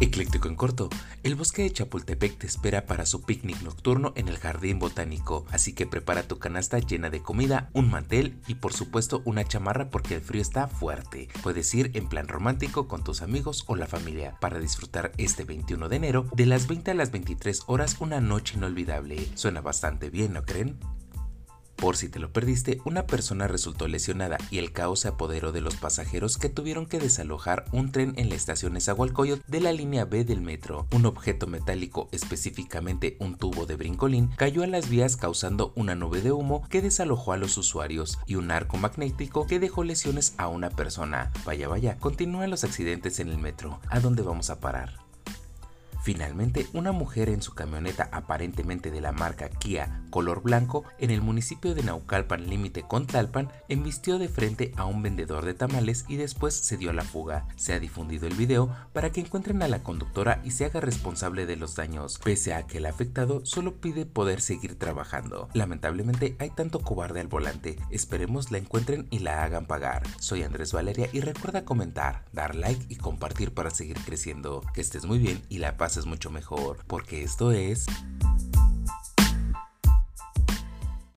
Ecléctico en corto, el bosque de Chapultepec te espera para su picnic nocturno en el jardín botánico, así que prepara tu canasta llena de comida, un mantel y por supuesto una chamarra porque el frío está fuerte. Puedes ir en plan romántico con tus amigos o la familia para disfrutar este 21 de enero de las 20 a las 23 horas una noche inolvidable. Suena bastante bien, ¿no creen? Por si te lo perdiste, una persona resultó lesionada y el caos se apoderó de los pasajeros que tuvieron que desalojar un tren en la estación Esahualcoyot de la línea B del metro. Un objeto metálico, específicamente un tubo de brincolín, cayó a las vías causando una nube de humo que desalojó a los usuarios y un arco magnético que dejó lesiones a una persona. Vaya vaya, continúan los accidentes en el metro. ¿A dónde vamos a parar? Finalmente, una mujer en su camioneta aparentemente de la marca Kia color blanco en el municipio de Naucalpan límite con Talpan embistió de frente a un vendedor de tamales y después se dio a la fuga. Se ha difundido el video para que encuentren a la conductora y se haga responsable de los daños, pese a que el afectado solo pide poder seguir trabajando. Lamentablemente hay tanto cobarde al volante, esperemos la encuentren y la hagan pagar. Soy Andrés Valeria y recuerda comentar, dar like y compartir para seguir creciendo. Que estés muy bien y la paz es mucho mejor, porque esto es